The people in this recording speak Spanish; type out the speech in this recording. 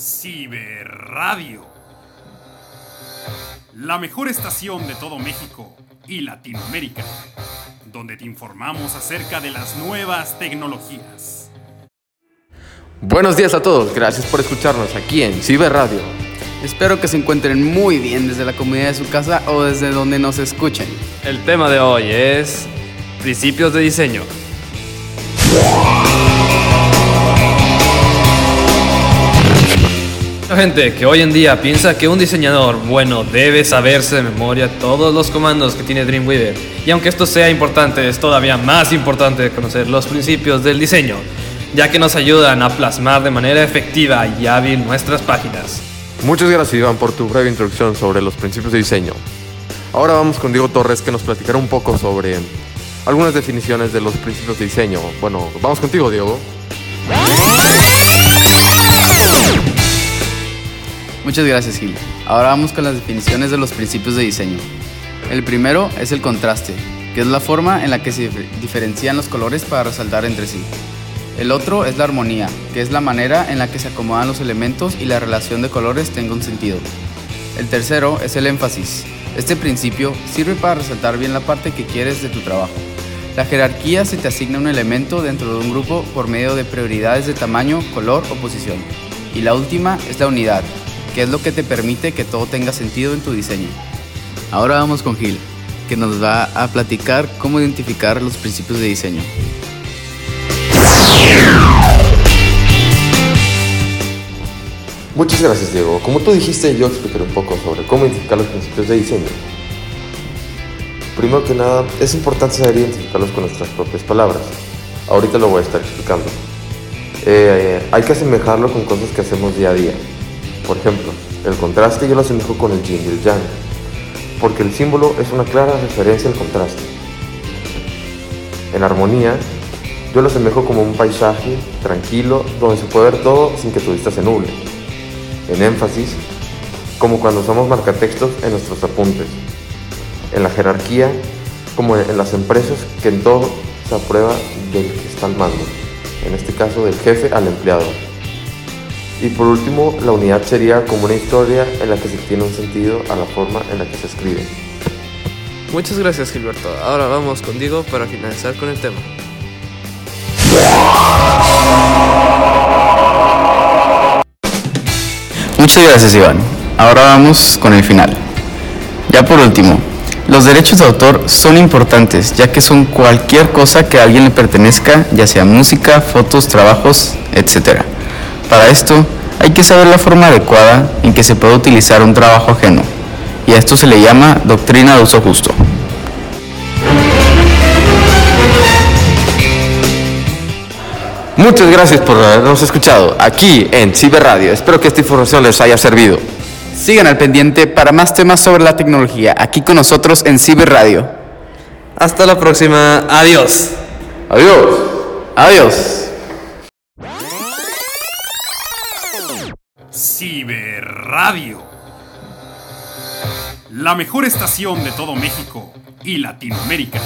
Ciberradio. La mejor estación de todo México y Latinoamérica, donde te informamos acerca de las nuevas tecnologías. Buenos días a todos, gracias por escucharnos aquí en Ciberradio. Espero que se encuentren muy bien desde la comunidad de su casa o desde donde nos escuchen. El tema de hoy es principios de diseño. La gente que hoy en día piensa que un diseñador bueno debe saberse de memoria todos los comandos que tiene Dreamweaver. Y aunque esto sea importante, es todavía más importante conocer los principios del diseño, ya que nos ayudan a plasmar de manera efectiva y hábil nuestras páginas. Muchas gracias Iván por tu breve introducción sobre los principios de diseño. Ahora vamos con Diego Torres que nos platicará un poco sobre algunas definiciones de los principios de diseño. Bueno, vamos contigo Diego. Muchas gracias Gil. Ahora vamos con las definiciones de los principios de diseño. El primero es el contraste, que es la forma en la que se diferencian los colores para resaltar entre sí. El otro es la armonía, que es la manera en la que se acomodan los elementos y la relación de colores tenga un sentido. El tercero es el énfasis. Este principio sirve para resaltar bien la parte que quieres de tu trabajo. La jerarquía se te asigna un elemento dentro de un grupo por medio de prioridades de tamaño, color o posición. Y la última es la unidad, que es lo que te permite que todo tenga sentido en tu diseño. Ahora vamos con Gil, que nos va a platicar cómo identificar los principios de diseño. Muchas gracias Diego. Como tú dijiste, yo explicaré un poco sobre cómo identificar los principios de diseño. Primero que nada, es importante saber identificarlos con nuestras propias palabras. Ahorita lo voy a estar explicando. Eh, hay que asemejarlo con cosas que hacemos día a día. Por ejemplo, el contraste yo lo asemejo con el yin y el yang, porque el símbolo es una clara referencia al contraste. En armonía, yo lo asemejo como un paisaje tranquilo donde se puede ver todo sin que tu vista se nuble. En énfasis, como cuando usamos marcatextos en nuestros apuntes. En la jerarquía, como en las empresas que en todo se aprueba del que está al mando, en este caso del jefe al empleado. Y por último, la unidad sería como una historia en la que se tiene un sentido a la forma en la que se escribe. Muchas gracias Gilberto. Ahora vamos contigo para finalizar con el tema. Muchas gracias Iván. Ahora vamos con el final. Ya por último, los derechos de autor son importantes ya que son cualquier cosa que a alguien le pertenezca, ya sea música, fotos, trabajos, etc. Para esto hay que saber la forma adecuada en que se puede utilizar un trabajo ajeno y a esto se le llama doctrina de uso justo. Muchas gracias por habernos escuchado aquí en Ciberradio. Espero que esta información les haya servido. Sigan al pendiente para más temas sobre la tecnología aquí con nosotros en Ciberradio. Hasta la próxima. Adiós. Adiós. Adiós. Ciberradio. La mejor estación de todo México y Latinoamérica,